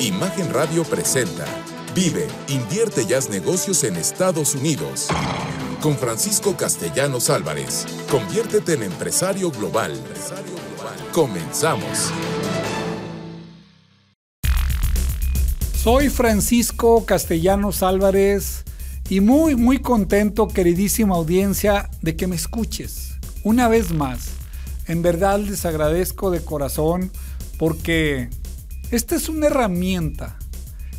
Imagen Radio presenta Vive, invierte y haz negocios en Estados Unidos. Con Francisco Castellanos Álvarez. Conviértete en empresario global. Comenzamos. Soy Francisco Castellanos Álvarez y muy, muy contento, queridísima audiencia, de que me escuches una vez más. En verdad les agradezco de corazón porque esta es una herramienta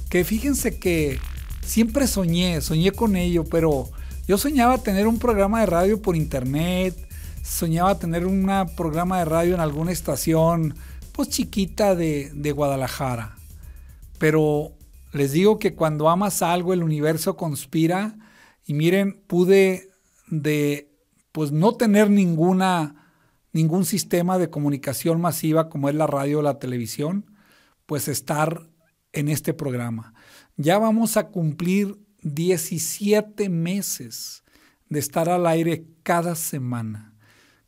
que fíjense que siempre soñé, soñé con ello, pero yo soñaba tener un programa de radio por internet, soñaba tener un programa de radio en alguna estación, pues chiquita de, Guadalajara. Pero les digo que cuando amas algo, el universo conspira. Y miren, pude de pues no tener ninguna ningún sistema de comunicación masiva como es la radio o la televisión, pues estar en este programa. Ya vamos a cumplir 17 meses de estar al aire cada semana.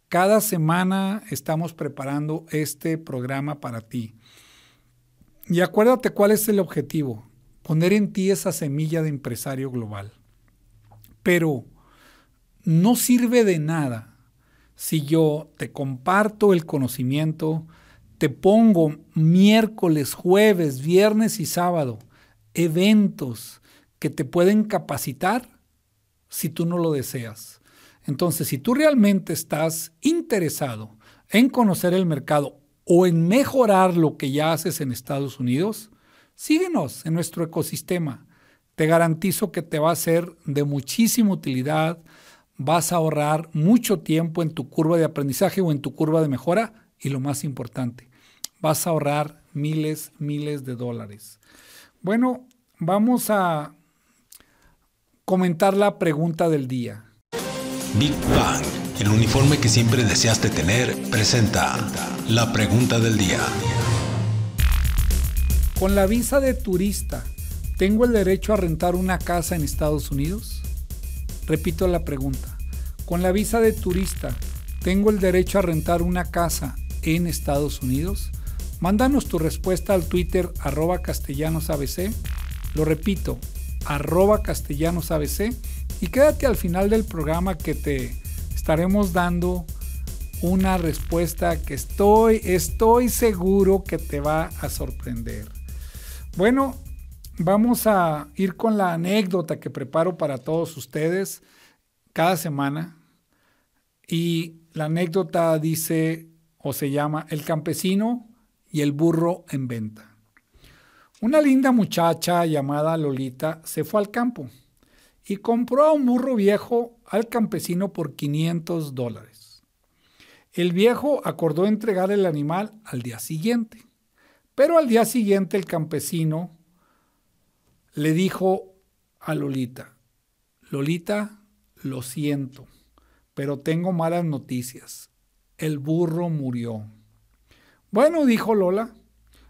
Cada semana estamos preparando este programa para ti. Y acuérdate cuál es el objetivo poner en ti esa semilla de empresario global. Pero no sirve de nada si yo te comparto el conocimiento, te pongo miércoles, jueves, viernes y sábado eventos que te pueden capacitar si tú no lo deseas. Entonces, si tú realmente estás interesado en conocer el mercado o en mejorar lo que ya haces en Estados Unidos, síguenos en nuestro ecosistema. Te garantizo que te va a ser de muchísima utilidad, vas a ahorrar mucho tiempo en tu curva de aprendizaje o en tu curva de mejora y lo más importante, vas a ahorrar miles, miles de dólares. Bueno, vamos a comentar la pregunta del día. Big Bang, el uniforme que siempre deseaste tener, presenta la pregunta del día. Con la visa de turista, ¿tengo el derecho a rentar una casa en Estados Unidos? Repito la pregunta. Con la visa de turista, ¿tengo el derecho a rentar una casa en Estados Unidos? Mándanos tu respuesta al Twitter arroba castellanosabc. Lo repito, arroba castellanosabc. Y quédate al final del programa que te estaremos dando una respuesta que estoy, estoy seguro que te va a sorprender. Bueno, vamos a ir con la anécdota que preparo para todos ustedes cada semana. Y la anécdota dice o se llama El campesino y el burro en venta. Una linda muchacha llamada Lolita se fue al campo y compró a un burro viejo al campesino por 500 dólares. El viejo acordó entregar el animal al día siguiente. Pero al día siguiente el campesino le dijo a Lolita, Lolita, lo siento, pero tengo malas noticias. El burro murió. Bueno, dijo Lola,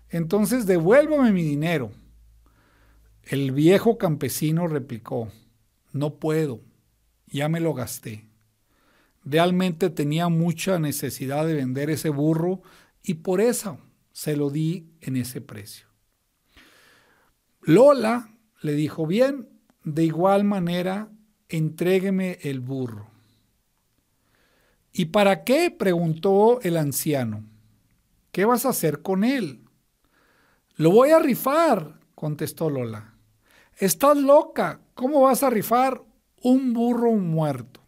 entonces devuélvame mi dinero. El viejo campesino replicó, no puedo, ya me lo gasté. Realmente tenía mucha necesidad de vender ese burro y por eso se lo di en ese precio. Lola le dijo, bien, de igual manera, entrégueme el burro. ¿Y para qué? preguntó el anciano. ¿Qué vas a hacer con él? Lo voy a rifar, contestó Lola. Estás loca, ¿cómo vas a rifar un burro muerto?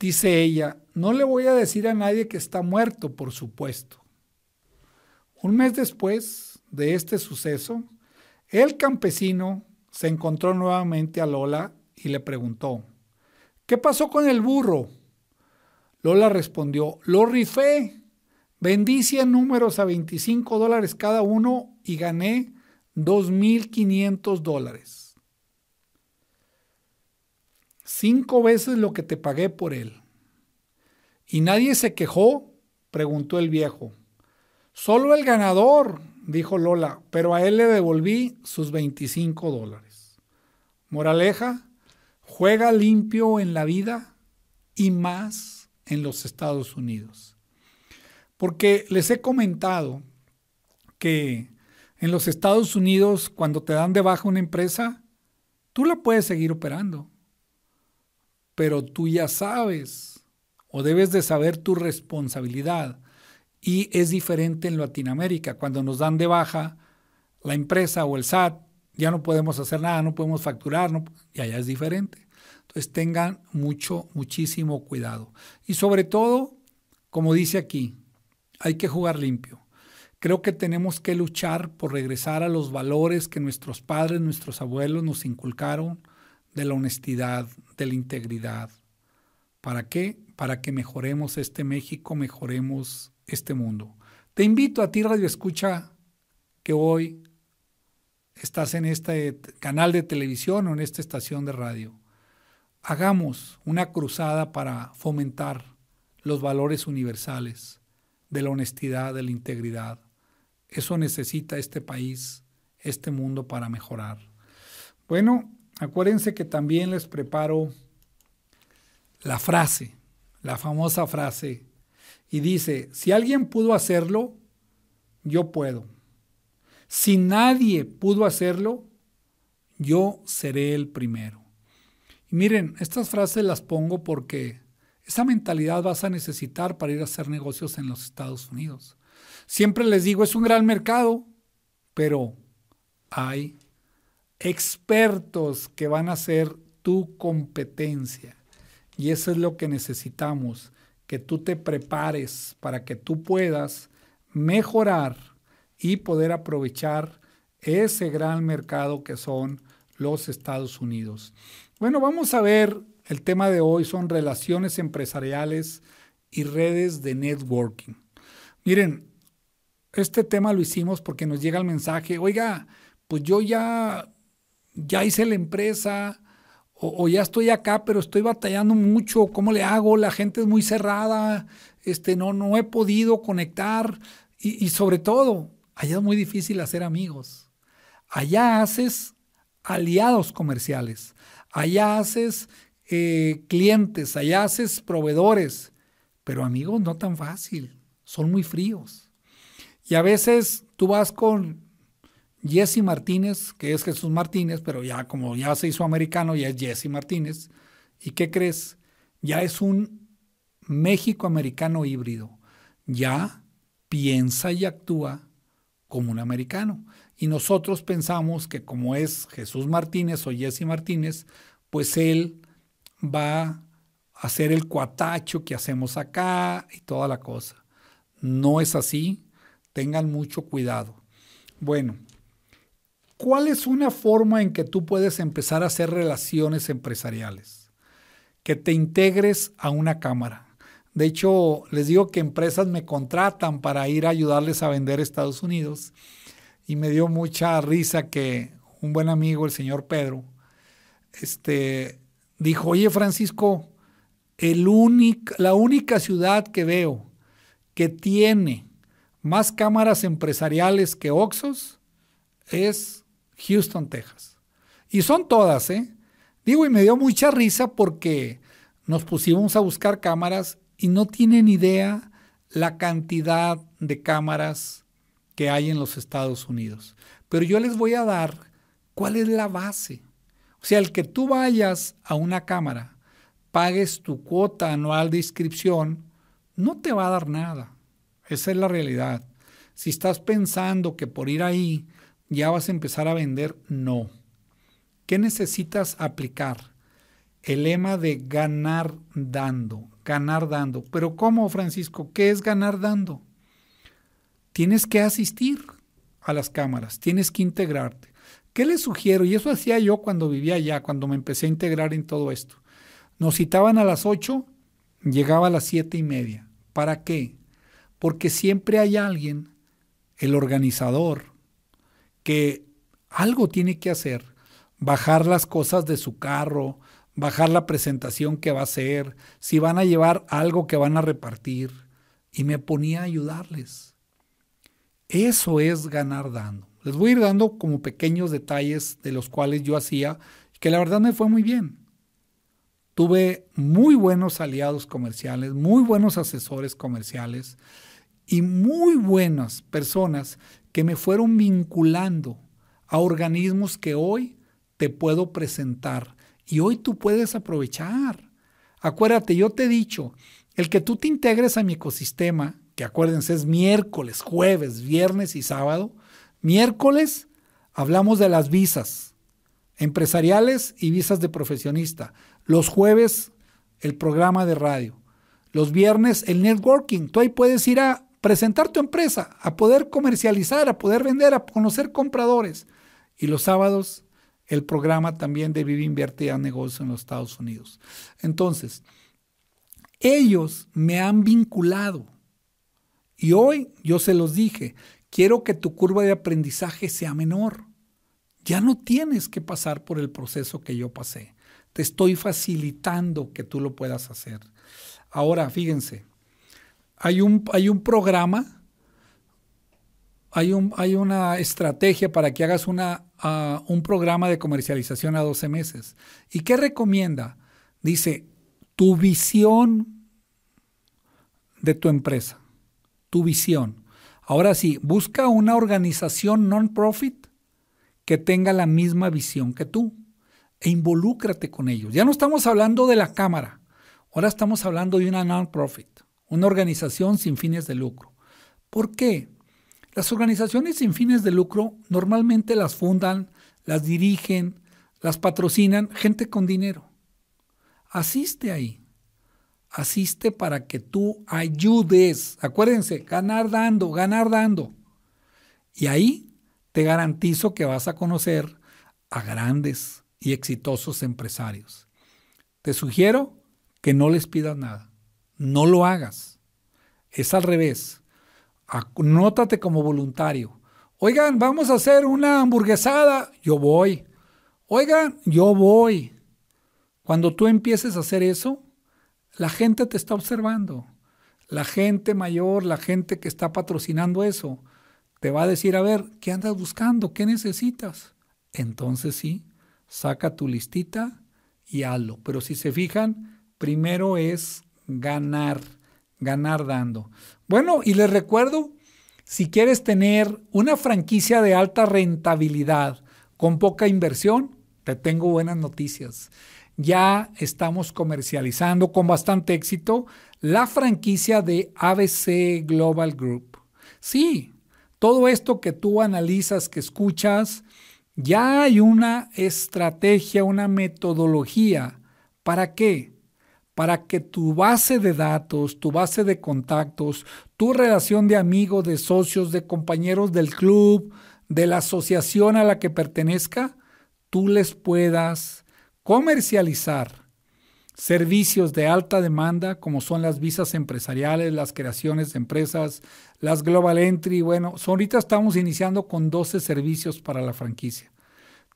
Dice ella, no le voy a decir a nadie que está muerto, por supuesto. Un mes después de este suceso, el campesino se encontró nuevamente a Lola y le preguntó, ¿qué pasó con el burro? Lola respondió, lo rifé, vendí 100 números a 25 dólares cada uno y gané 2.500 dólares. Cinco veces lo que te pagué por él. ¿Y nadie se quejó? preguntó el viejo. Solo el ganador, dijo Lola, pero a él le devolví sus 25 dólares. Moraleja, juega limpio en la vida y más en los Estados Unidos. Porque les he comentado que En los Estados Unidos, cuando te dan de baja una empresa, tú la puedes seguir operando. Pero tú ya sabes o debes de saber tu responsabilidad. Y es diferente en Latinoamérica. Cuando nos dan de baja la empresa o el SAT, ya no podemos hacer nada, no podemos facturar, y allá es diferente. Entonces tengan mucho, muchísimo cuidado. Y sobre todo, como dice aquí, hay que jugar limpio. Creo que tenemos que luchar por regresar a los valores que nuestros padres, nuestros abuelos nos inculcaron de la honestidad, de la integridad. ¿Para qué? Para que mejoremos este México, mejoremos este mundo. Te invito a ti, Radio Escucha, que hoy estás en este canal de televisión o en esta estación de radio. Hagamos una cruzada para fomentar los valores universales de la honestidad, de la integridad. Eso necesita este país, este mundo para mejorar. Bueno, acuérdense que también les preparo la frase, la famosa frase, y dice, si alguien pudo hacerlo, yo puedo. Si nadie pudo hacerlo, yo seré el primero. Y miren, estas frases las pongo porque esa mentalidad vas a necesitar para ir a hacer negocios en los Estados Unidos. Siempre les digo, es un gran mercado, pero hay expertos que van a ser tu competencia. Y eso es lo que necesitamos, que tú te prepares para que tú puedas mejorar y poder aprovechar ese gran mercado que son los Estados Unidos. Bueno, vamos a ver, el tema de hoy son relaciones empresariales y redes de networking. Miren, este tema lo hicimos porque nos llega el mensaje, oiga, pues yo ya, ya hice la empresa o, ya estoy acá, pero estoy batallando mucho, ¿cómo le hago? La gente es muy cerrada, este, no, no he podido conectar y, y sobre todo, Allá es muy difícil hacer amigos. Allá haces aliados comerciales. Allá haces eh, clientes. Allá haces proveedores. Pero amigos no tan fácil. Son muy fríos. Y a veces tú vas con Jesse Martínez, que es Jesús Martínez, pero ya como ya se hizo americano, ya es Jesse Martínez. ¿Y qué crees? Ya es un México americano híbrido. Ya piensa y actúa como un americano. Y nosotros pensamos que como es Jesús Martínez o Jesse Martínez, pues él va a hacer el cuatacho que hacemos acá y toda la cosa. No es así, tengan mucho cuidado. Bueno, ¿cuál es una forma en que tú puedes empezar a hacer relaciones empresariales? Que te integres a una cámara. De hecho, les digo que empresas me contratan para ir a ayudarles a vender Estados Unidos y me dio mucha risa que un buen amigo, el señor Pedro, este, dijo, oye Francisco, la única ciudad que veo que tiene más cámaras empresariales que Oxos es Houston, Texas. Y son todas, ¿eh? Digo, y me dio mucha risa porque nos pusimos a buscar cámaras y no tienen idea la cantidad de cámaras que hay en los Estados Unidos. Pero yo les voy a dar cuál es la base. O sea, el que tú vayas a una cámara, pagues tu cuota anual de inscripción, no te va a dar nada. Esa es la realidad. Si estás pensando que por ir ahí ya vas a empezar a vender, no. ¿Qué necesitas aplicar? El lema de ganar dando ganar dando. Pero ¿cómo, Francisco? ¿Qué es ganar dando? Tienes que asistir a las cámaras, tienes que integrarte. ¿Qué les sugiero? Y eso hacía yo cuando vivía allá, cuando me empecé a integrar en todo esto. Nos citaban a las 8, llegaba a las siete y media. ¿Para qué? Porque siempre hay alguien, el organizador, que algo tiene que hacer, bajar las cosas de su carro, bajar la presentación que va a hacer, si van a llevar algo que van a repartir. Y me ponía a ayudarles. Eso es ganar dando. Les voy a ir dando como pequeños detalles de los cuales yo hacía, que la verdad me fue muy bien. Tuve muy buenos aliados comerciales, muy buenos asesores comerciales y muy buenas personas que me fueron vinculando a organismos que hoy te puedo presentar y hoy tú puedes aprovechar. Acuérdate, yo te he dicho, el que tú te integres a mi ecosistema, que acuérdense es miércoles, jueves, viernes y sábado, miércoles hablamos de las visas empresariales y visas de profesionista. Los jueves el programa de radio. Los viernes el networking. Tú ahí puedes ir a presentar tu empresa, a poder comercializar, a poder vender, a conocer compradores. Y los sábados el programa también de Vive Invierte a Negocio en los Estados Unidos. Entonces, ellos me han vinculado. Y hoy yo se los dije, quiero que tu curva de aprendizaje sea menor. Ya no tienes que pasar por el proceso que yo pasé. Te estoy facilitando que tú lo puedas hacer. Ahora, fíjense, hay un, hay un programa hay, un, hay una estrategia para que hagas una, un programa de comercialización a 12 meses. ¿Y qué recomienda? Dice, tu visión de tu empresa, tu visión. Ahora sí, busca una organización non-profit que tenga la misma visión que tú e involúcrate con ellos. Ya no estamos hablando de la cámara, ahora estamos hablando de una non-profit, una organización sin fines de lucro. ¿Por qué? Las organizaciones sin fines de lucro normalmente las fundan, las dirigen, las patrocinan gente con dinero. Asiste ahí. Asiste para que tú ayudes. Acuérdense, ganar dando, ganar dando. Y ahí te garantizo que vas a conocer a grandes y exitosos empresarios. Te sugiero que no les pidas nada. No lo hagas. Es al revés Anótate como voluntario. Oigan, vamos a hacer una hamburguesada. Yo voy. Oigan, yo voy. Cuando tú empieces a hacer eso, la gente te está observando. La gente mayor, la gente que está patrocinando eso, te va a decir, a ver, ¿qué andas buscando? ¿Qué necesitas? Entonces sí, saca tu listita y hazlo. Pero si se fijan, primero es ganar ganar dando. Bueno, y les recuerdo, si quieres tener una franquicia de alta rentabilidad con poca inversión, te tengo buenas noticias. Ya estamos comercializando con bastante éxito la franquicia de ABC Global Group. Sí, todo esto que tú analizas, que escuchas, ya hay una estrategia, una metodología. ¿Para qué? para que tu base de datos, tu base de contactos, tu relación de amigos, de socios, de compañeros del club, de la asociación a la que pertenezca, tú les puedas comercializar servicios de alta demanda, como son las visas empresariales, las creaciones de empresas, las Global Entry. Bueno, ahorita estamos iniciando con 12 servicios para la franquicia.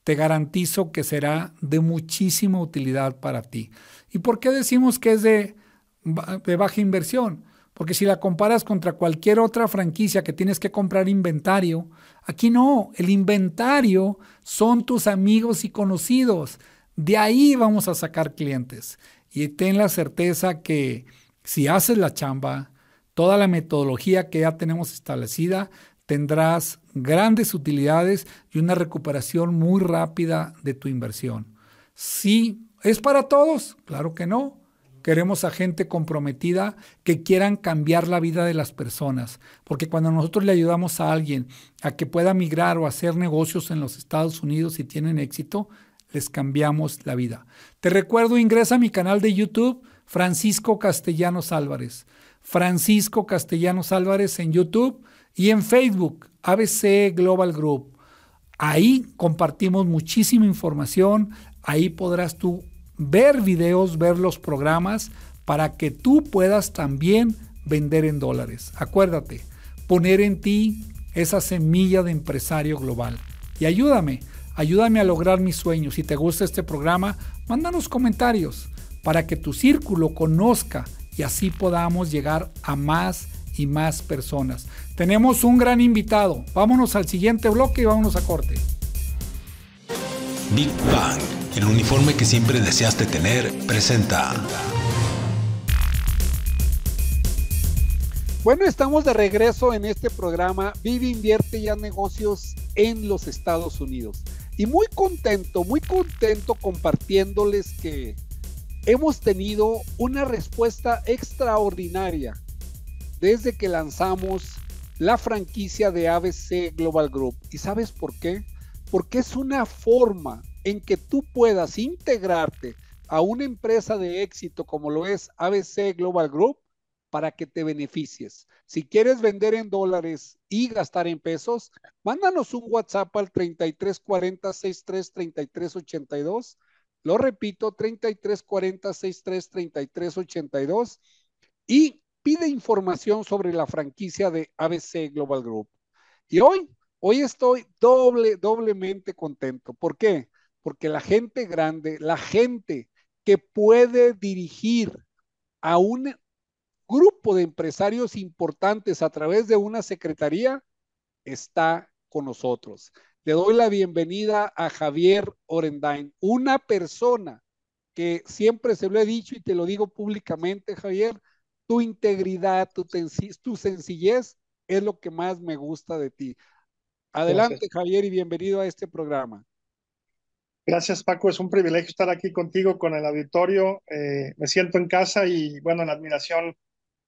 Te garantizo que será de muchísima utilidad para ti. ¿Y por qué decimos que es de, de baja inversión? Porque si la comparas contra cualquier otra franquicia que tienes que comprar inventario, aquí no, el inventario son tus amigos y conocidos. De ahí vamos a sacar clientes. Y ten la certeza que si haces la chamba, toda la metodología que ya tenemos establecida, tendrás grandes utilidades y una recuperación muy rápida de tu inversión. Sí ¿Es para todos? Claro que no. Queremos a gente comprometida que quieran cambiar la vida de las personas, porque cuando nosotros le ayudamos a alguien a que pueda migrar o hacer negocios en los Estados Unidos y tienen éxito, les cambiamos la vida. Te recuerdo, ingresa a mi canal de YouTube, Francisco Castellanos Álvarez. Francisco Castellanos Álvarez en YouTube y en Facebook, ABC Global Group. Ahí compartimos muchísima información, ahí podrás tú ver videos, ver los programas para que tú puedas también vender en dólares. Acuérdate, poner en ti esa semilla de empresario global. Y ayúdame, ayúdame a lograr mis sueños. Si te gusta este programa, mándanos comentarios para que tu círculo conozca y así podamos llegar a más y más personas. Tenemos un gran invitado. Vámonos al siguiente bloque y vámonos a corte. Big Bang el uniforme que siempre deseaste tener, presenta. Bueno, estamos de regreso en este programa Vive, invierte ya negocios en los Estados Unidos. Y muy contento, muy contento compartiéndoles que hemos tenido una respuesta extraordinaria desde que lanzamos la franquicia de ABC Global Group. ¿Y sabes por qué? Porque es una forma en que tú puedas integrarte a una empresa de éxito como lo es ABC Global Group para que te beneficies. Si quieres vender en dólares y gastar en pesos, mándanos un WhatsApp al 3340 63 33 82. Lo repito, 3340 63 33 82 y pide información sobre la franquicia de ABC Global Group. Y hoy, hoy estoy doble, doblemente contento. ¿Por qué? Porque la gente grande, la gente que puede dirigir a un grupo de empresarios importantes a través de una secretaría está con nosotros. Le doy la bienvenida a Javier Orendain, una persona que siempre se lo he dicho y te lo digo públicamente, Javier, tu integridad, tu, tu sencillez es lo que más me gusta de ti. Adelante, Javier, y bienvenido a este programa. Gracias, Paco. Es un privilegio estar aquí contigo, con el auditorio. Eh, me siento en casa y, bueno, la admiración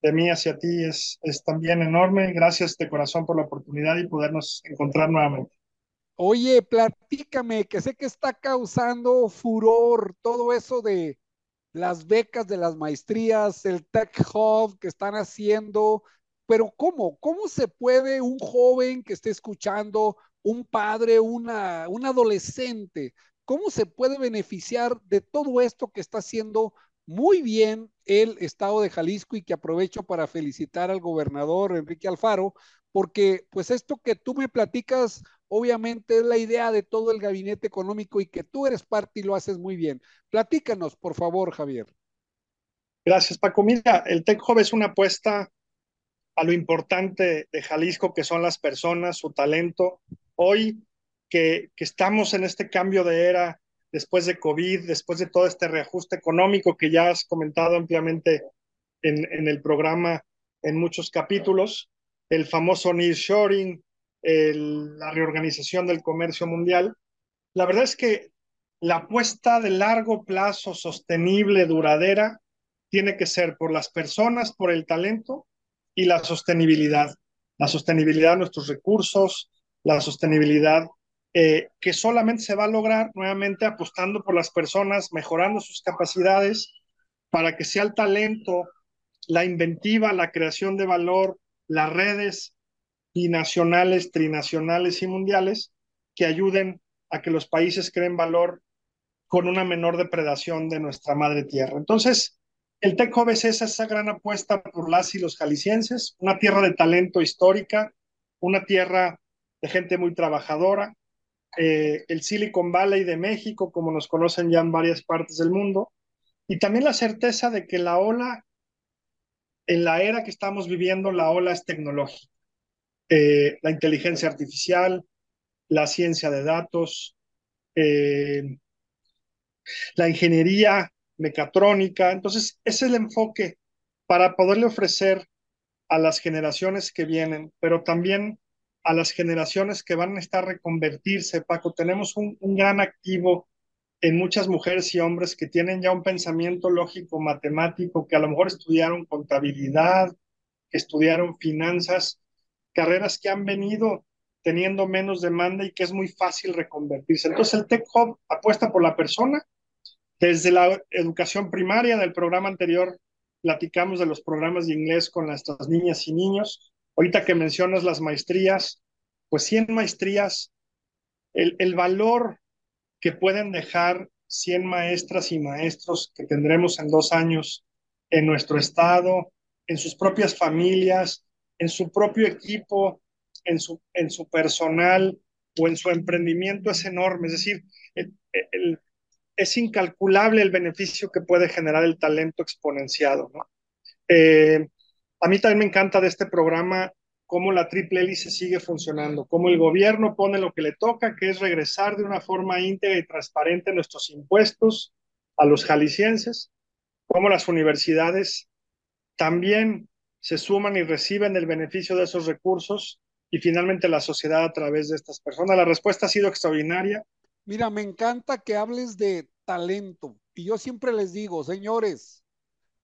de mí hacia ti es, es también enorme. Gracias de corazón por la oportunidad y podernos encontrar nuevamente. Oye, platícame, que sé que está causando furor todo eso de las becas de las maestrías, el Tech Hub que están haciendo, pero ¿cómo? ¿Cómo se puede un joven que esté escuchando, un padre, una, un adolescente, cómo se puede beneficiar de todo esto que está haciendo muy bien el estado de Jalisco y que aprovecho para felicitar al gobernador Enrique Alfaro, porque pues esto que tú me platicas obviamente es la idea de todo el gabinete económico y que tú eres parte y lo haces muy bien. Platícanos, por favor, Javier. Gracias, Paco. Mira, el Tech es una apuesta a lo importante de Jalisco, que son las personas, su talento. Hoy que, que estamos en este cambio de era después de COVID, después de todo este reajuste económico que ya has comentado ampliamente en, el programa en muchos capítulos, el famoso nearshoring, la reorganización del comercio mundial. La verdad es que la apuesta de largo plazo, sostenible, duradera, tiene que ser por las personas, por el talento y la sostenibilidad. La sostenibilidad de nuestros recursos, la sostenibilidad eh, que solamente se va a lograr nuevamente apostando por las personas, mejorando sus capacidades para que sea el talento, la inventiva, la creación de valor, las redes binacionales, trinacionales y mundiales que ayuden a que los países creen valor con una menor depredación de nuestra madre tierra. Entonces, el TECOV es esa gran apuesta por las y los jaliscienses, una tierra de talento histórica, una tierra de gente muy trabajadora, eh, el Silicon Valley de México, como nos conocen ya en varias partes del mundo, y también la certeza de que la ola, en la era que estamos viviendo, la ola es tecnológica. Eh, la inteligencia artificial, la ciencia de datos, eh, la ingeniería mecatrónica. Entonces, es el enfoque para poderle ofrecer a las generaciones que vienen, pero también a las generaciones que van a estar reconvertirse, Paco. Tenemos un, gran activo en muchas mujeres y hombres que tienen ya un pensamiento lógico, matemático, que a lo mejor estudiaron contabilidad, que estudiaron finanzas, carreras que han venido teniendo menos demanda y que es muy fácil reconvertirse. Entonces el Tech Hub apuesta por la persona. Desde la educación primaria del programa anterior platicamos de los programas de inglés con nuestras niñas y niños. Ahorita que mencionas las maestrías, pues 100 maestrías, el, el valor que pueden dejar 100 maestras y maestros que tendremos en dos años en nuestro estado, en sus propias familias, en su propio equipo, en su, en su personal o en su emprendimiento es enorme. Es decir, es incalculable el beneficio que puede generar el talento exponenciado. ¿no? Eh, a mí también me encanta de este programa cómo la triple hélice sigue funcionando, cómo el gobierno pone lo que le toca, que es regresar de una forma íntegra y transparente nuestros impuestos a los jaliscienses, cómo las universidades también se suman y reciben el beneficio de esos recursos y finalmente la sociedad a través de estas personas. La respuesta ha sido extraordinaria. Mira, me encanta que hables de talento. Y yo siempre les digo, señores,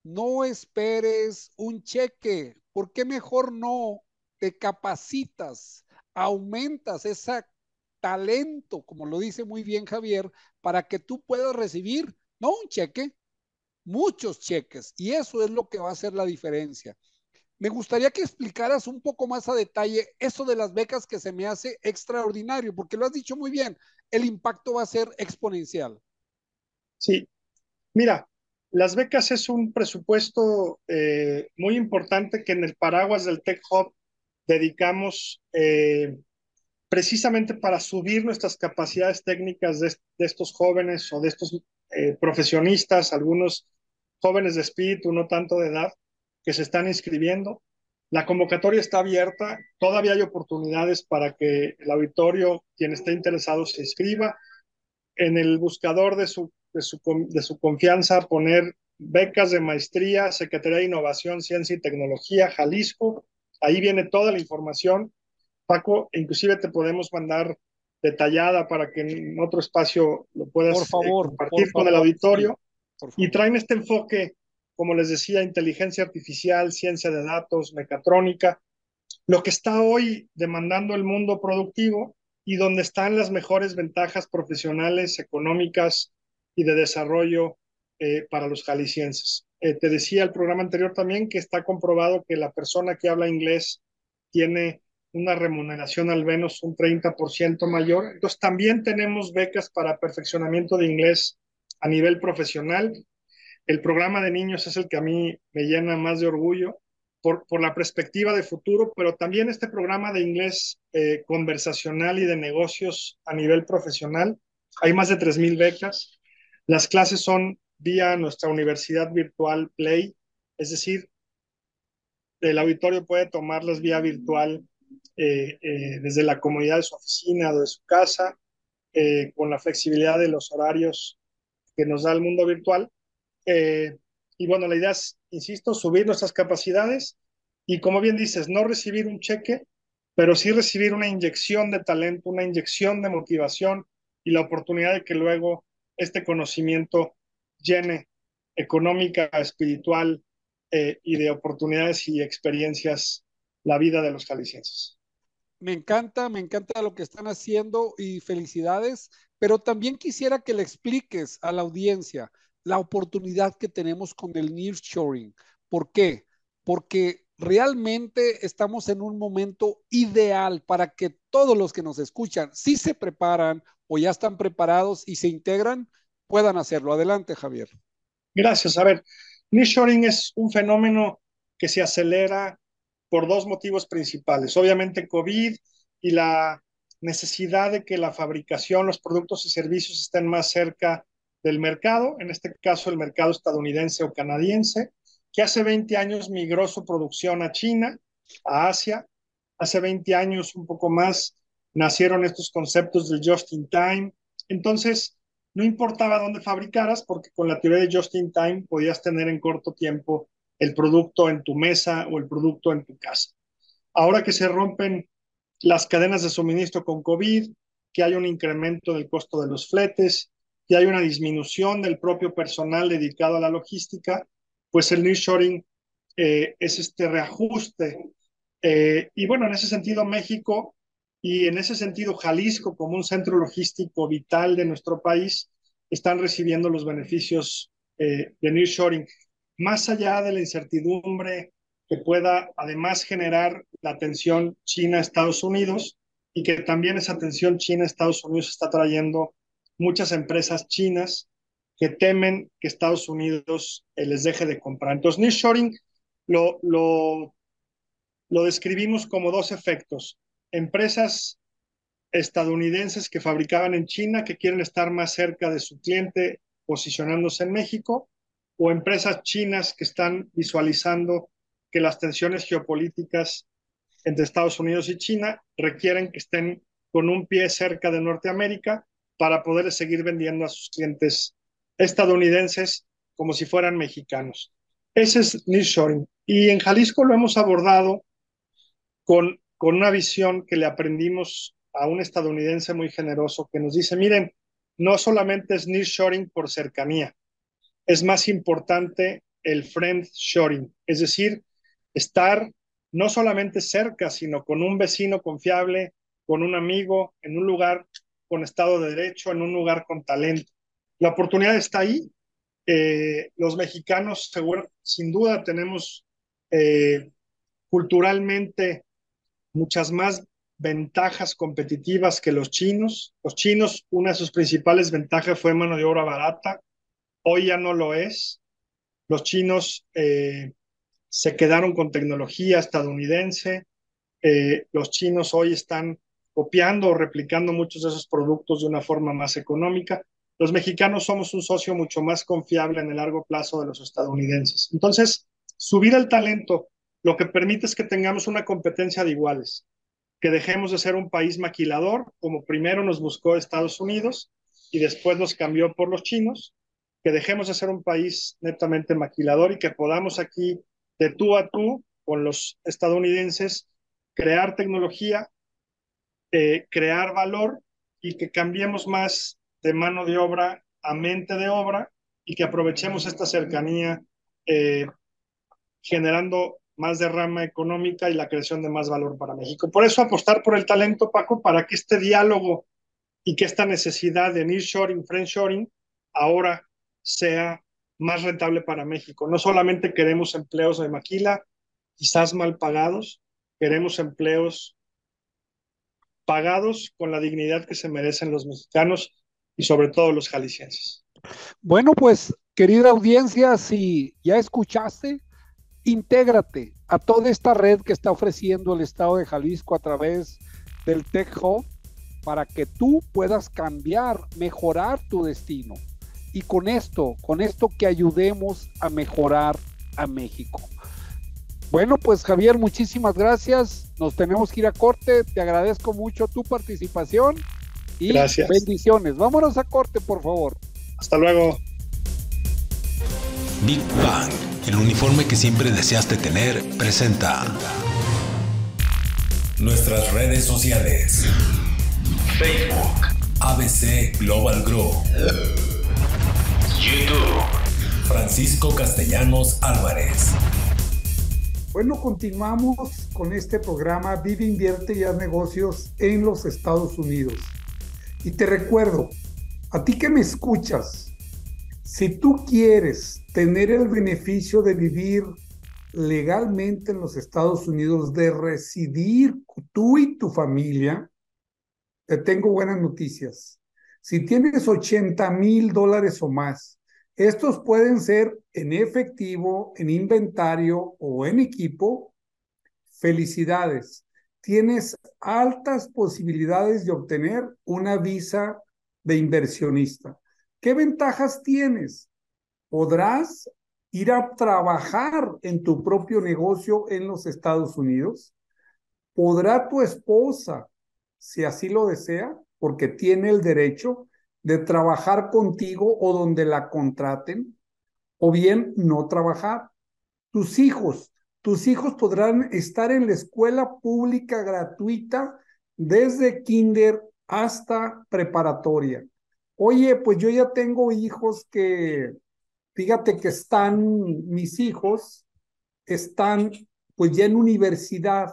no esperes un cheque. ¿Por qué mejor no te capacitas, aumentas ese talento, como lo dice muy bien Javier, para que tú puedas recibir, no un cheque, muchos cheques. Y eso es lo que va a hacer la diferencia. Me gustaría que explicaras un poco más a detalle eso de las becas que se me hace extraordinario, porque lo has dicho muy bien, el impacto va a ser exponencial. Sí, mira, las becas es un presupuesto eh, muy importante que en el paraguas del Tech Hub dedicamos eh, precisamente para subir nuestras capacidades técnicas de, estos jóvenes o de estos eh, profesionistas, algunos jóvenes de espíritu, no tanto de edad, que se están inscribiendo. La convocatoria está abierta, todavía hay oportunidades para que el auditorio, quien esté interesado, se inscriba. En el buscador de su, de su, de su confianza, poner becas de maestría, Secretaría de Innovación, Ciencia y Tecnología, Jalisco. Ahí viene toda la información. Paco, inclusive te podemos mandar detallada para que en otro espacio lo puedas por favor, compartir con el auditorio. y traen este enfoque como les decía, inteligencia artificial, ciencia de datos, mecatrónica, lo que está hoy demandando el mundo productivo y donde están las mejores ventajas profesionales, económicas y de desarrollo eh, para los jaliscienses. Eh, te decía el programa anterior también que está comprobado que la persona que habla inglés tiene una remuneración al menos un 30% mayor. Entonces también tenemos becas para perfeccionamiento de inglés a nivel profesional el programa de niños es el que a mí me llena más de orgullo por, por la perspectiva de futuro, pero también este programa de inglés eh, conversacional y de negocios a nivel profesional. Hay más de 3.000 becas. Las clases son vía nuestra universidad virtual Play, es decir, el auditorio puede tomarlas vía virtual eh, eh, desde la comodidad de su oficina o de su casa, con la flexibilidad de los horarios que nos da el mundo virtual. Eh, y bueno, la idea es, insisto, subir nuestras capacidades y como bien dices, no recibir un cheque, pero sí recibir una inyección de talento, una inyección de motivación y la oportunidad de que luego este conocimiento llene económica, espiritual eh, y de oportunidades y experiencias la vida de los jaliscienses. Me encanta, me encanta lo que están haciendo y felicidades, pero también quisiera que le expliques a la audiencia la oportunidad que tenemos con el nearshoring. ¿Por qué? Porque realmente estamos en un momento ideal para que todos los que nos escuchan, si se preparan o ya están preparados y se integran, puedan hacerlo. Adelante, Javier. Gracias. A ver, nearshoring es un fenómeno que se acelera por dos motivos principales. Obviamente, COVID y la necesidad de que la fabricación, los productos y servicios estén más cerca del mercado, en este caso el mercado estadounidense o canadiense, que hace 20 años migró su producción a China, a Asia. Hace 20 años, un poco más, nacieron estos conceptos del just in time. Entonces, no importaba dónde fabricaras, porque con la teoría de just in time podías tener en corto tiempo el producto en tu mesa o el producto en tu casa. Ahora que se rompen las cadenas de suministro con COVID, que hay un incremento del costo de los fletes, que hay una disminución del propio personal dedicado a la logística, pues el nearshoring eh, es este reajuste. Eh, y bueno, en ese sentido México y en ese sentido Jalisco como un centro logístico vital de nuestro país están recibiendo los beneficios eh, de nearshoring. Más allá de la incertidumbre que pueda además generar la tensión China-Estados Unidos y que también esa tensión China-Estados Unidos está trayendo muchas empresas chinas que temen que Estados Unidos eh, les deje de comprar. Entonces, nearshoring lo, lo, lo describimos como dos efectos. Empresas estadounidenses que fabricaban en China, que quieren estar más cerca de su cliente posicionándose en México, o empresas chinas que están visualizando que las tensiones geopolíticas entre Estados Unidos y China requieren que estén con un pie cerca de Norteamérica para poder seguir vendiendo a sus clientes estadounidenses como si fueran mexicanos. Ese es nearshoring. Y en Jalisco lo hemos abordado con, con una visión que le aprendimos a un estadounidense muy generoso que nos dice, miren, no solamente es nearshoring por cercanía, es más importante el friend shoring, es decir, estar no solamente cerca, sino con un vecino confiable, con un amigo, en un lugar con Estado de Derecho, en un lugar con talento. La oportunidad está ahí. Eh, los mexicanos, seguro, sin duda, tenemos eh, culturalmente muchas más ventajas competitivas que los chinos. Los chinos, una de sus principales ventajas fue mano de obra barata. Hoy ya no lo es. Los chinos eh, se quedaron con tecnología estadounidense. los chinos hoy están copiando o replicando muchos de esos productos de una forma más económica. Los mexicanos somos un socio mucho más confiable en el largo plazo de los estadounidenses. Entonces, subir el talento lo que permite es que tengamos una competencia de iguales, que dejemos de ser un país maquilador, como primero nos buscó Estados Unidos y después nos cambió por los chinos, que dejemos de ser un país netamente maquilador y que podamos aquí, de tú a tú, con los estadounidenses, crear tecnología eh, crear valor y que cambiemos más de mano de obra a mente de obra y que aprovechemos esta cercanía eh, generando más derrama económica y la creación de más valor para México. Por eso apostar por el talento, Paco, para que este diálogo y que esta necesidad de nearshoring, friendshoring, ahora sea más rentable para México. No solamente queremos empleos de maquila, quizás mal pagados, queremos empleos pagados con la dignidad que se merecen los mexicanos y sobre todo los jaliscienses. Bueno, pues querida audiencia, si ya escuchaste, intégrate a toda esta red que está ofreciendo el Estado de Jalisco a través del Tech Hub para que tú puedas cambiar, mejorar tu destino. Y con esto, con esto que ayudemos a mejorar a México. Bueno, pues Javier, muchísimas gracias. Nos tenemos que ir a corte. Te agradezco mucho tu participación y gracias. bendiciones. Vámonos a corte, por favor. Hasta luego. Big Bang, el uniforme que siempre deseaste tener, presenta nuestras redes sociales. Facebook, ABC Global Grow. YouTube, Francisco Castellanos Álvarez. Bueno, continuamos con este programa Vive, Invierte y Haz Negocios en los Estados Unidos. Y te recuerdo, a ti que me escuchas, si tú quieres tener el beneficio de vivir legalmente en los Estados Unidos, de residir tú y tu familia, te tengo buenas noticias. Si tienes 80 mil dólares o más estos pueden ser en efectivo, en inventario o en equipo. Felicidades. Tienes altas posibilidades de obtener una visa de inversionista. ¿Qué ventajas tienes? Podrás ir a trabajar en tu propio negocio en los Estados Unidos. ¿Podrá tu esposa, si así lo desea, porque tiene el derecho, de trabajar contigo o donde la contraten, o bien no trabajar. Tus hijos, tus hijos podrán estar en la escuela pública gratuita desde kinder hasta preparatoria. Oye, pues yo ya tengo hijos que, fíjate que están, mis hijos están pues ya en universidad.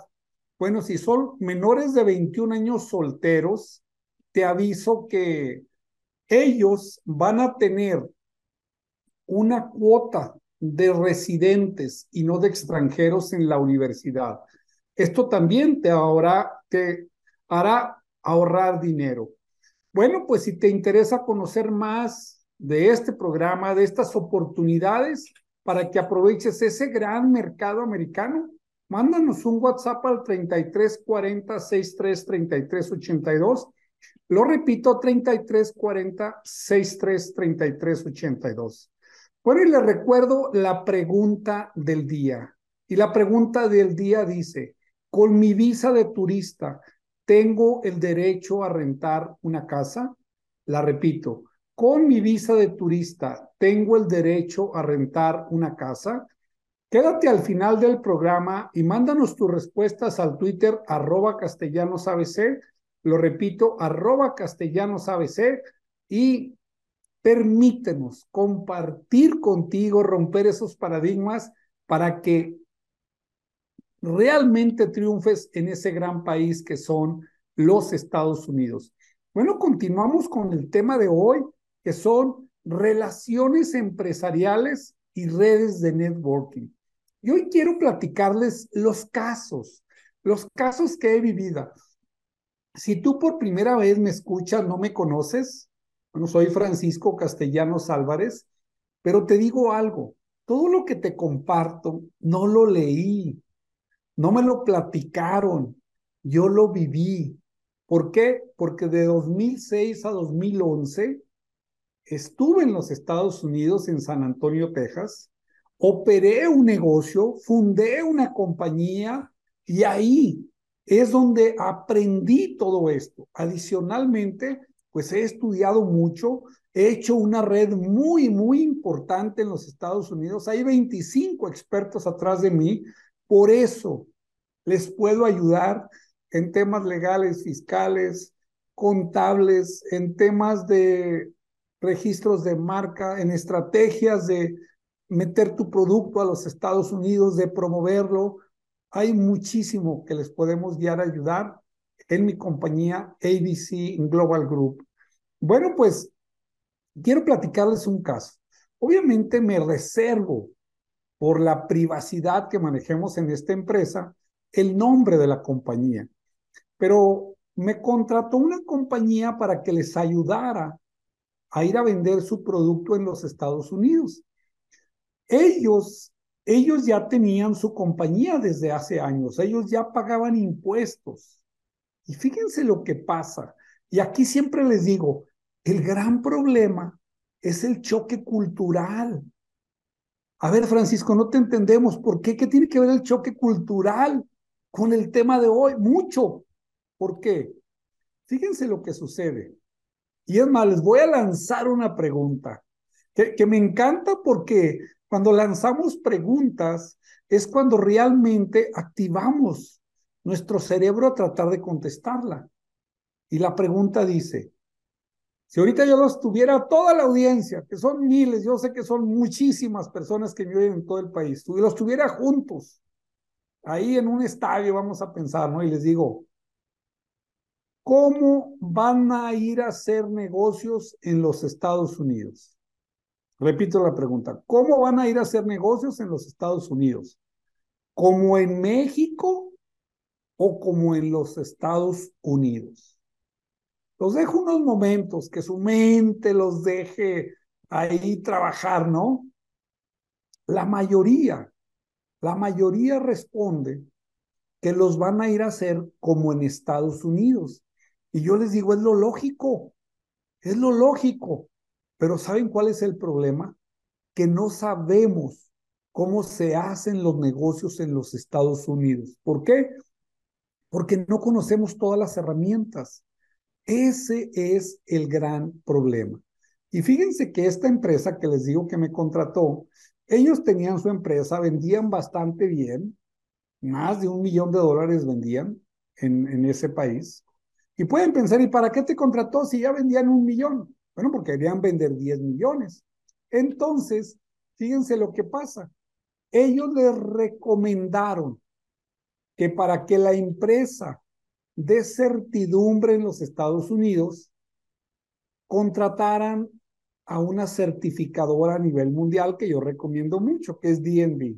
Bueno, si son menores de 21 años solteros, te aviso que ellos van a tener una cuota de residentes y no de extranjeros en la universidad. Esto también te, te hará ahorrar dinero. Bueno, pues si te interesa conocer más de este programa, de estas oportunidades para que aproveches ese gran mercado americano, mándanos un WhatsApp al 3340 63 33 82 lo repito, 33 40 63 33 82. Bueno, y le recuerdo la pregunta del día. Y la pregunta del día dice, con mi visa de turista, ¿tengo el derecho a rentar una casa? La repito, con mi visa de turista, ¿tengo el derecho a rentar una casa? Quédate al final del programa y mándanos tus respuestas al Twitter arroba castellanosabc, lo repito, arroba castellanosabc y permítenos compartir contigo, romper esos paradigmas para que realmente triunfes en ese gran país que son los Estados Unidos. Bueno, continuamos con el tema de hoy, que son relaciones empresariales y redes de networking. Y hoy quiero platicarles los casos, los casos que he vivido. Si tú por primera vez me escuchas, no me conoces, bueno, soy Francisco Castellanos Álvarez, pero te digo algo, todo lo que te comparto no lo leí, no me lo platicaron, yo lo viví. ¿Por qué? Porque de 2006 a 2011 estuve en los Estados Unidos, en San Antonio, Texas, operé un negocio, fundé una compañía y ahí es donde aprendí todo esto. Adicionalmente, pues he estudiado mucho, he hecho una red muy, muy importante en los Estados Unidos. Hay 25 expertos atrás de mí. Por eso les puedo ayudar en temas legales, fiscales, contables, en temas de registros de marca, en estrategias de meter tu producto a los Estados Unidos, de promoverlo. Hay muchísimo que les podemos guiar a ayudar en mi compañía ABC Global Group. Bueno, pues quiero platicarles un caso. Obviamente me reservo por la privacidad que manejemos en esta empresa el nombre de la compañía, pero me contrató una compañía para que les ayudara a ir a vender su producto en los Estados Unidos. Ellos, ellos ya tenían su compañía desde hace años, ellos ya pagaban impuestos. Y fíjense lo que pasa. Y aquí siempre les digo, el gran problema es el choque cultural. A ver, Francisco, no te entendemos. ¿Por qué? ¿Qué tiene que ver el choque cultural con el tema de hoy? Mucho. ¿Por qué? Fíjense lo que sucede. Y es más, les voy a lanzar una pregunta que, que me encanta porque cuando lanzamos preguntas es cuando realmente activamos nuestro cerebro a tratar de contestarla. Y la pregunta dice, si ahorita yo los tuviera toda la audiencia, que son miles, yo sé que son muchísimas personas que viven en todo el país, si los tuviera juntos, ahí en un estadio vamos a pensar, ¿no? Y les digo, ¿cómo van a ir a hacer negocios en los Estados Unidos? Repito la pregunta, ¿cómo van a ir a hacer negocios en los Estados Unidos? ¿Como en México o como en los Estados Unidos? Los dejo unos momentos, que su mente los deje ahí trabajar, ¿no? La mayoría, la mayoría responde que los van a ir a hacer como en Estados Unidos. Y yo les digo, es lo lógico, es lo lógico. Pero ¿saben cuál es el problema? Que no sabemos cómo se hacen los negocios en los Estados Unidos. ¿Por qué? Porque no conocemos todas las herramientas. Ese es el gran problema. Y fíjense que esta empresa que les digo que me contrató, ellos tenían su empresa, vendían bastante bien, más de un millón de dólares vendían en, ese país. Y pueden pensar, ¿y para qué te contrató si ya vendían un millón? Bueno, porque querían vender 10 millones. Entonces, fíjense lo que pasa. Ellos les recomendaron que para que la empresa de certidumbre en los Estados Unidos contrataran a una certificadora a nivel mundial que yo recomiendo mucho, que es DNB.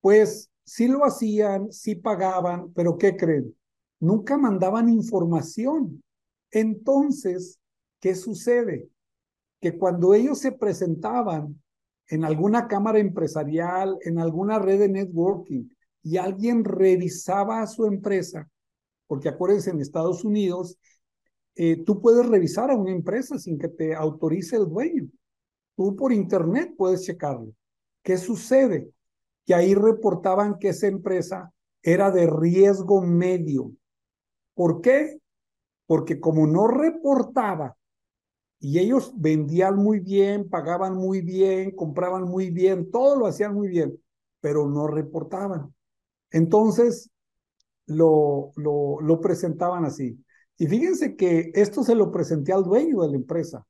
Pues sí lo hacían, sí pagaban, pero ¿qué creen? Nunca mandaban información. Entonces, ¿qué sucede? Que cuando ellos se presentaban en alguna cámara empresarial, en alguna red de networking, y alguien revisaba a su empresa, porque acuérdense, en Estados Unidos, eh, tú puedes revisar a una empresa sin que te autorice el dueño. Tú por internet puedes checarlo. ¿Qué sucede? Que ahí reportaban que esa empresa era de riesgo medio. ¿Por qué? Porque como no reportaba y ellos vendían muy bien, pagaban muy bien, compraban muy bien, todo lo hacían muy bien, pero no reportaban. Entonces, lo, lo, presentaban así. Y fíjense que esto se lo presenté al dueño de la empresa.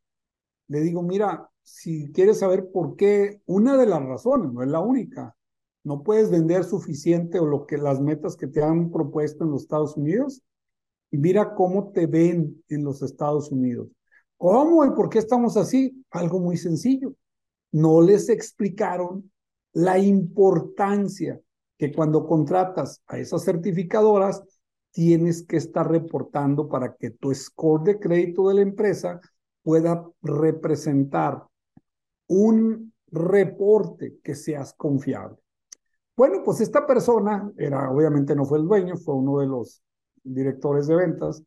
Le digo, mira, si quieres saber por qué, una de las razones, no es la única, no puedes vender suficiente o lo que las metas que te han propuesto en los Estados Unidos, y mira cómo te ven en los Estados Unidos. ¿Cómo y por qué estamos así? Algo muy sencillo. No les explicaron la importancia que cuando contratas a esas certificadoras, tienes que estar reportando para que tu score de crédito de la empresa pueda representar un reporte que seas confiable. Bueno, pues esta persona era, obviamente no fue el dueño, fue uno de los directores de ventas.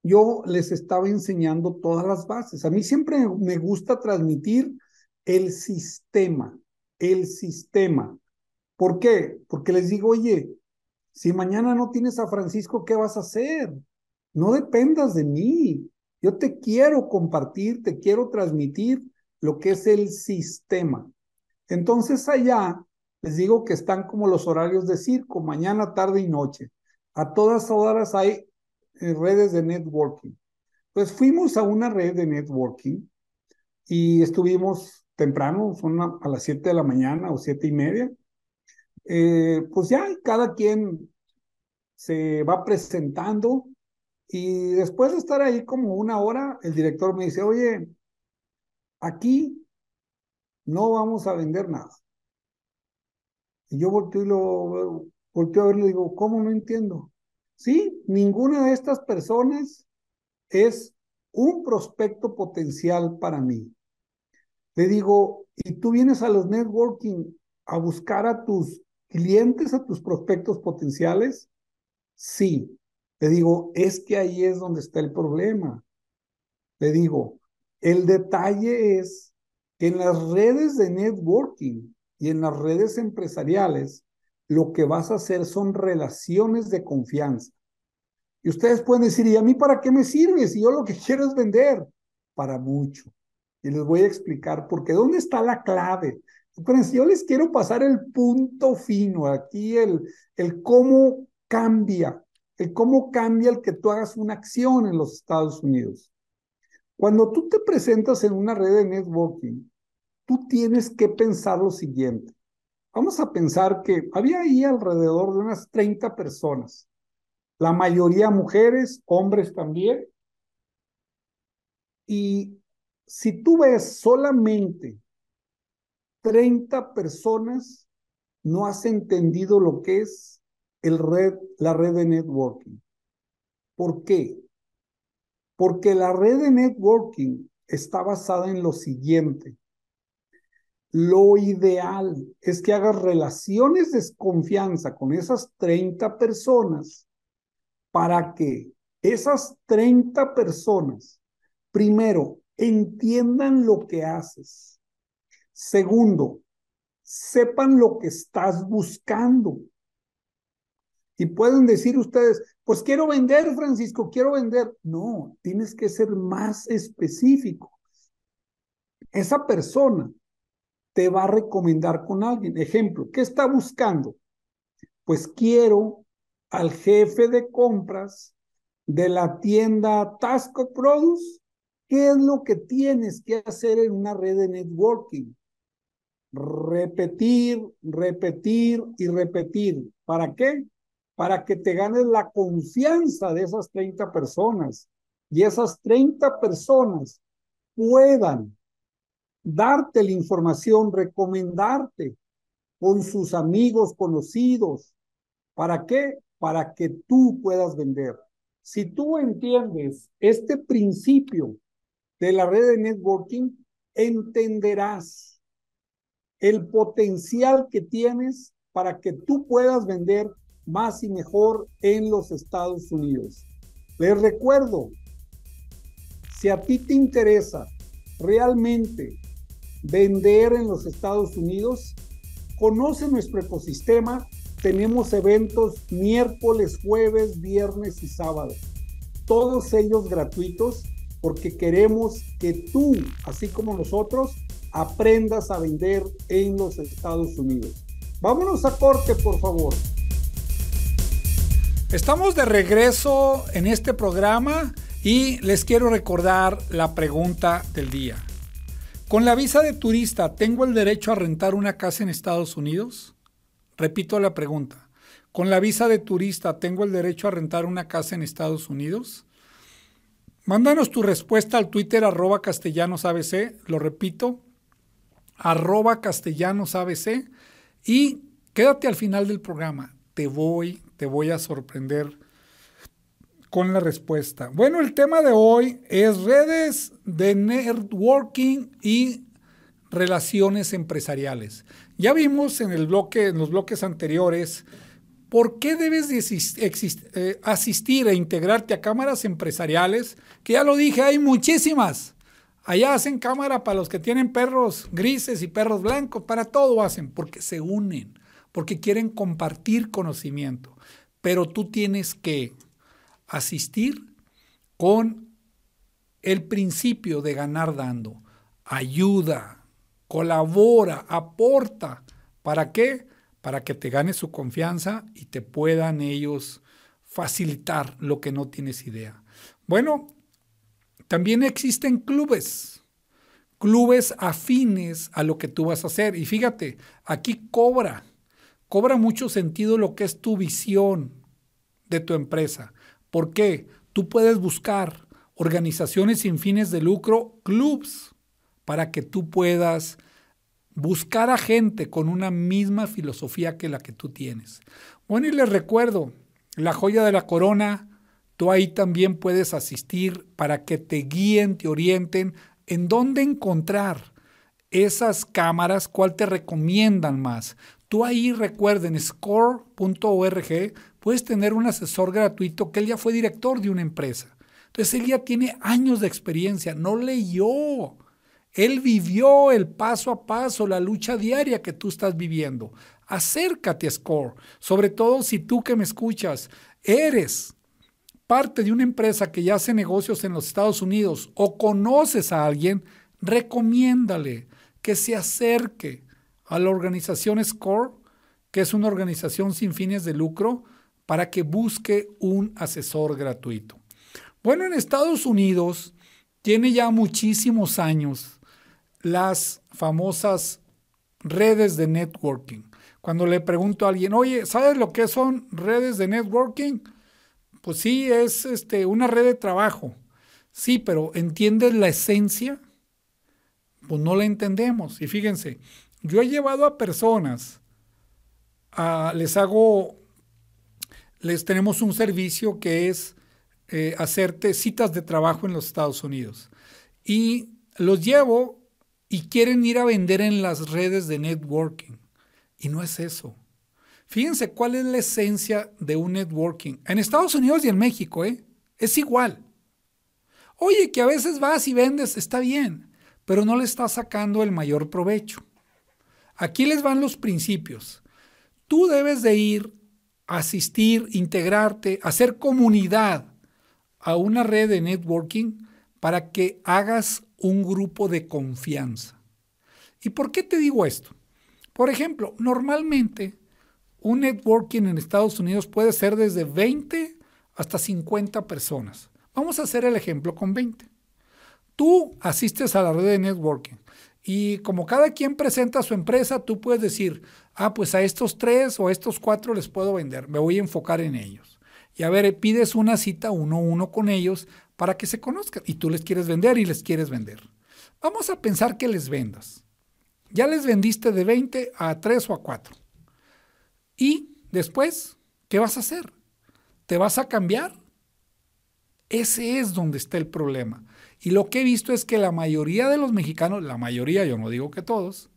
Yo les estaba enseñando todas las bases. A mí siempre me gusta transmitir el sistema, el sistema. ¿Por qué? Porque les digo, oye, si mañana no tienes a Francisco, ¿qué vas a hacer? No dependas de mí. Yo te quiero compartir, te quiero transmitir lo que es el sistema. Entonces allá les digo que están como los horarios de circo, mañana, tarde y noche. A todas horas hay eh, redes de networking. Pues fuimos a una red de networking y estuvimos temprano, son a, las 7 de la mañana o siete y media. Eh, pues ya cada quien se va presentando y después de estar ahí como una hora, el director me dice, oye, aquí no vamos a vender nada. Y yo volteo y lo volteo a verlo y digo, ¿cómo no entiendo? Sí, ninguna de estas personas es un prospecto potencial para mí. Le digo, ¿y tú vienes a los networking a buscar a tus clientes, a tus prospectos potenciales? Sí. Le digo, es que ahí es donde está el problema. Le digo, el detalle es que en las redes de networking y en las redes empresariales, lo que vas a hacer son relaciones de confianza. Y ustedes pueden decir, ¿y a mí para qué me sirve si yo lo que quiero es vender? Para mucho. Y les voy a explicar porque ¿dónde está la clave? Yo les quiero pasar el punto fino, aquí el, el cómo cambia, el cómo cambia el que tú hagas una acción en los Estados Unidos. Cuando tú te presentas en una red de networking, tú tienes que pensar lo siguiente. Vamos a pensar que había ahí alrededor de unas 30 personas, la mayoría mujeres, hombres también. Y si tú ves solamente 30 personas, no has entendido lo que es la red de networking. ¿Por qué? Porque la red de networking está basada en lo siguiente. Lo ideal es que hagas relaciones de confianza con esas 30 personas para que esas 30 personas, primero, entiendan lo que haces. Segundo, sepan lo que estás buscando. Y pueden decir ustedes, pues quiero vender, Francisco, quiero vender. No, tienes que ser más específico. Esa persona te va a recomendar con alguien. Ejemplo, ¿qué está buscando? Pues quiero al jefe de compras de la tienda Tasco Produce. ¿Qué es lo que tienes que hacer en una red de networking? Repetir, repetir y repetir. ¿Para qué? Para que te ganes la confianza de esas 30 personas y esas 30 personas puedan darte la información, recomendarte con sus amigos conocidos. ¿Para qué? Para que tú puedas vender. Si tú entiendes este principio de la red de networking, entenderás el potencial que tienes para que tú puedas vender más y mejor en los Estados Unidos. Les recuerdo, si a ti te interesa realmente vender en los Estados Unidos, conoce nuestro ecosistema. Tenemos eventos miércoles, jueves, viernes y sábado. Todos ellos gratuitos porque queremos que tú, así como nosotros, aprendas a vender en los Estados Unidos. Vámonos a corte, por favor. Estamos de regreso en este programa y les quiero recordar la pregunta del día. Con la visa de turista, ¿tengo el derecho a rentar una casa en Estados Unidos? Repito la pregunta. Con la visa de turista, ¿tengo el derecho a rentar una casa en Estados Unidos? Mándanos tu respuesta al Twitter arroba castellanosabc, lo repito, arroba castellanosabc y quédate al final del programa. Te voy, te voy a sorprender con la respuesta. Bueno, el tema de hoy es redes de networking y relaciones empresariales. Ya vimos en, el bloque, en los bloques anteriores por qué debes eh, asistir e integrarte a cámaras empresariales, que ya lo dije, hay muchísimas. Allá hacen cámara para los que tienen perros grises y perros blancos, para todo hacen, porque se unen, porque quieren compartir conocimiento. Pero tú tienes que asistir con el principio de ganar dando. Ayuda, colabora, aporta. ¿Para qué? Para que te ganes su confianza y te puedan ellos facilitar lo que no tienes idea. Bueno, también existen clubes, clubes afines a lo que tú vas a hacer. Y fíjate, aquí cobra, cobra mucho sentido lo que es tu visión de tu empresa. ¿Por qué? Tú puedes buscar organizaciones sin fines de lucro, clubs, para que tú puedas buscar a gente con una misma filosofía que la que tú tienes. Bueno, y les recuerdo, la joya de la corona, tú ahí también puedes asistir para que te guíen, te orienten en dónde encontrar esas cámaras, cuál te recomiendan más. Tú ahí recuerden score.org puedes tener un asesor gratuito que él ya fue director de una empresa. Entonces él ya tiene años de experiencia, no leyó. Él vivió el paso a paso, la lucha diaria que tú estás viviendo. Acércate a Score, sobre todo si tú que me escuchas eres parte de una empresa que ya hace negocios en los Estados Unidos o conoces a alguien, recomiéndale que se acerque a la organización SCORE, que es una organización sin fines de lucro, para que busque un asesor gratuito. Bueno, en Estados Unidos tiene ya muchísimos años las famosas redes de networking. Cuando le pregunto a alguien, oye, ¿sabes lo que son redes de networking? Pues sí, es este, una red de trabajo. Sí, pero ¿entiendes la esencia? Pues no la entendemos. Y fíjense, yo he llevado a personas, les hago les tenemos un servicio que es eh, hacerte citas de trabajo en los Estados Unidos. Y los llevo y quieren ir a vender en las redes de networking. Y no es eso. Fíjense cuál es la esencia de un networking. En Estados Unidos y en México, ¿eh? Es igual. Oye, que a veces vas y vendes, está bien, pero no le estás sacando el mayor provecho. Aquí les van los principios. Tú debes de ir asistir, integrarte, hacer comunidad a una red de networking para que hagas un grupo de confianza. ¿Y por qué te digo esto? Por ejemplo, normalmente un networking en Estados Unidos puede ser desde 20 hasta 50 personas. Vamos a hacer el ejemplo con 20. Tú asistes a la red de networking y como cada quien presenta su empresa, tú puedes decir, ah, pues a estos tres o a estos cuatro les puedo vender, me voy a enfocar en ellos. Y a ver, pides una cita uno a uno con ellos para que se conozcan. Y tú les quieres vender y les quieres vender. Vamos a pensar que les vendas. Ya les vendiste de 20 a 3 o a 4. Y después, ¿qué vas a hacer? ¿Te vas a cambiar? Ese es donde está el problema. Y lo que he visto es que la mayoría de los mexicanos, la mayoría, yo no digo que todos,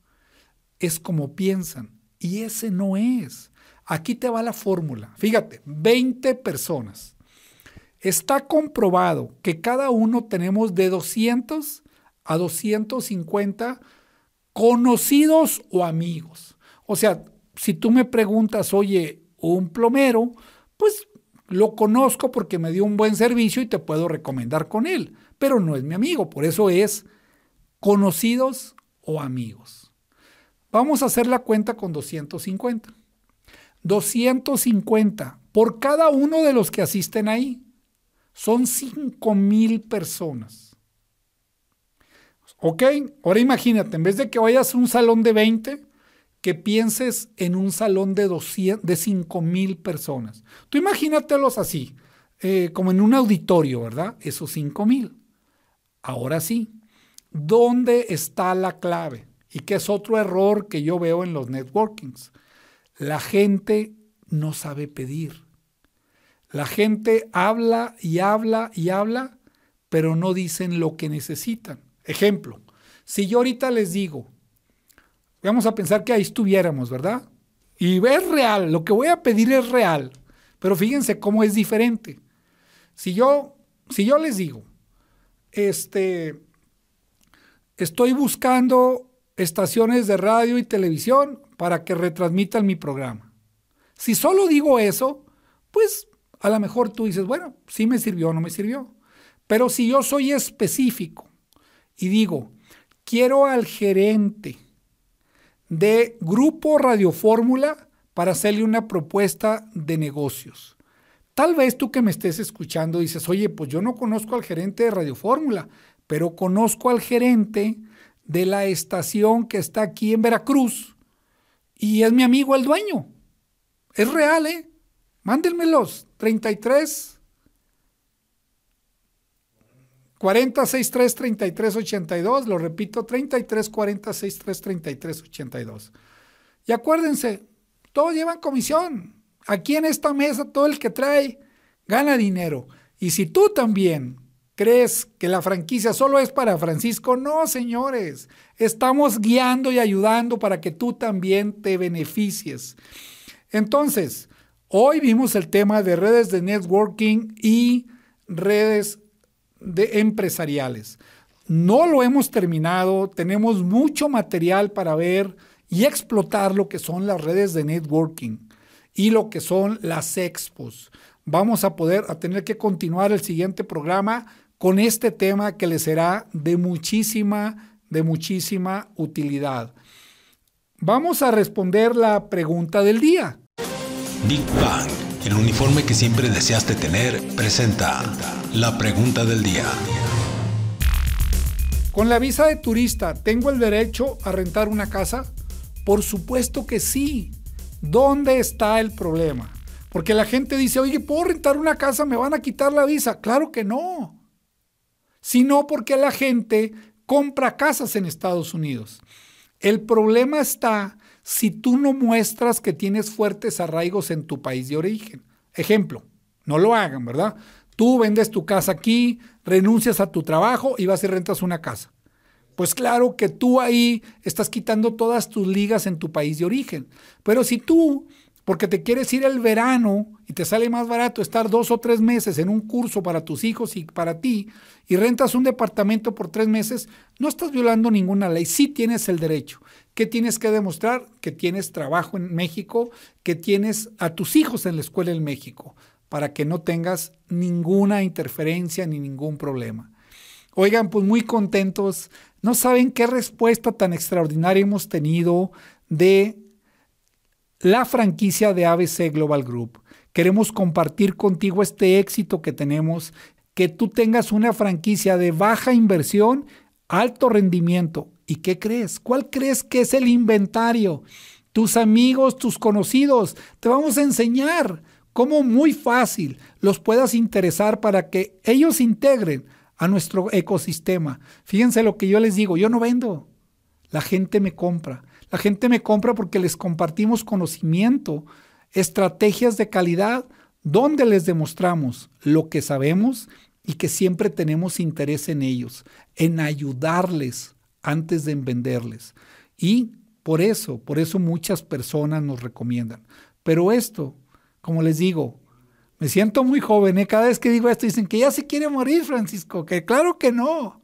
es como piensan. Y ese no es. Aquí te va la fórmula. Fíjate, 20 personas. Está comprobado que cada uno tenemos de 200 a 250 conocidos o amigos. O sea, si tú me preguntas, oye, un plomero, pues lo conozco porque me dio un buen servicio y te puedo recomendar con él pero no es mi amigo. Por eso es conocidos o amigos. Vamos a hacer la cuenta con 250. 250 por cada uno de los que asisten ahí. Son 5 mil personas. ¿Ok? Ahora imagínate, en vez de que vayas a un salón de 20, que pienses en un salón de, 200, de 5 mil personas. Tú imagínatelos así, eh, como en un auditorio, ¿verdad? Esos 5 mil. Ahora sí, ¿dónde está la clave? Y que es otro error que yo veo en los networkings. La gente no sabe pedir. La gente habla y habla y habla, pero no dicen lo que necesitan. Ejemplo, si yo ahorita les digo, vamos a pensar que ahí estuviéramos, ¿verdad? Y es real, lo que voy a pedir es real, pero fíjense cómo es diferente. Si yo, si yo les digo, este, estoy buscando estaciones de radio y televisión para que retransmitan mi programa. Si solo digo eso, pues a lo mejor tú dices, bueno, sí me sirvió o no me sirvió. Pero si yo soy específico y digo, quiero al gerente de Grupo Radio Fórmula para hacerle una propuesta de negocios. Tal vez tú que me estés escuchando dices, oye, pues yo no conozco al gerente de Radio Fórmula, pero conozco al gerente de la estación que está aquí en Veracruz y es mi amigo el dueño. Es real, ¿eh? Mándenmelos. 33 40 63 33 82. Lo repito, 33 40 63 33 82. Y acuérdense, todos llevan comisión. Aquí en esta mesa, todo el que trae gana dinero. Y si tú también crees que la franquicia solo es para Francisco, no, señores. Estamos guiando y ayudando para que tú también te beneficies. Entonces, hoy vimos el tema de redes de networking y redes de empresariales. No lo hemos terminado, tenemos mucho material para ver y explotar lo que son las redes de networking y lo que son las expos. Vamos a poder a tener que continuar el siguiente programa con este tema que les será de muchísima, de muchísima utilidad. Vamos a responder la pregunta del día. Big Bang, el uniforme que siempre deseaste tener, presenta la pregunta del día. Con la visa de turista, ¿tengo el derecho a rentar una casa? Por supuesto que sí. ¿Dónde está el problema? Porque la gente dice, oye, ¿puedo rentar una casa? ¿Me van a quitar la visa? Claro que no. Sino porque la gente compra casas en Estados Unidos. El problema está si tú no muestras que tienes fuertes arraigos en tu país de origen. Ejemplo, no lo hagan, ¿verdad? Tú vendes tu casa aquí, renuncias a tu trabajo y vas y rentas una casa. Pues claro que tú ahí estás quitando todas tus ligas en tu país de origen. Pero si tú, porque te quieres ir el verano y te sale más barato estar dos o tres meses en un curso para tus hijos y para ti, y rentas un departamento por tres meses, no estás violando ninguna ley. Sí tienes el derecho. ¿Qué tienes que demostrar? Que tienes trabajo en México, que tienes a tus hijos en la escuela en México, para que no tengas ninguna interferencia ni ningún problema. Oigan, pues muy contentos. No saben qué respuesta tan extraordinaria hemos tenido de la franquicia de ABC Global Group. Queremos compartir contigo este éxito que tenemos, que tú tengas una franquicia de baja inversión, alto rendimiento ¿Y qué crees? ¿Cuál crees que es el inventario? Tus amigos, tus conocidos, te vamos a enseñar cómo muy fácil los puedas interesar para que ellos integren a nuestro ecosistema. Fíjense lo que yo les digo, yo no vendo, la gente me compra. La gente me compra porque les compartimos conocimiento, estrategias de calidad, donde les demostramos lo que sabemos y que siempre tenemos interés en ellos, en ayudarles antes de venderles. Y por eso, por eso muchas personas nos recomiendan. Pero esto, como les digo, me siento muy joven, ¿eh? cada vez que digo esto dicen que ya se quiere morir, Francisco, que claro que no.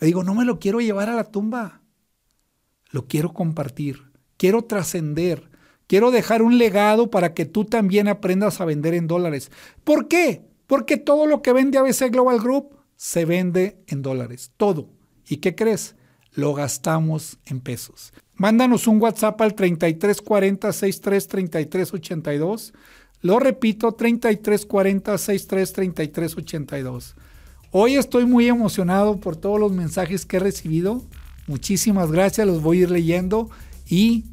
Le digo, no me lo quiero llevar a la tumba, lo quiero compartir, quiero trascender, quiero dejar un legado para que tú también aprendas a vender en dólares. ¿Por qué? Porque todo lo que vende ABC Global Group se vende en dólares, todo. ¿Y qué crees? lo gastamos en pesos. Mándanos un WhatsApp al 3340 63 Lo repito, 3340 63 Hoy estoy muy emocionado por todos los mensajes que he recibido. Muchísimas gracias, los voy a ir leyendo. Y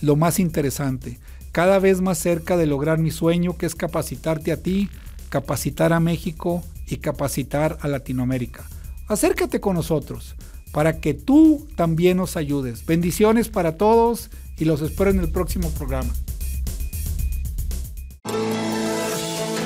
lo más interesante, cada vez más cerca de lograr mi sueño, que es capacitarte a ti, capacitar a México y capacitar a Latinoamérica. Acércate con nosotros para que tú también nos ayudes. Bendiciones para todos y los espero en el próximo programa.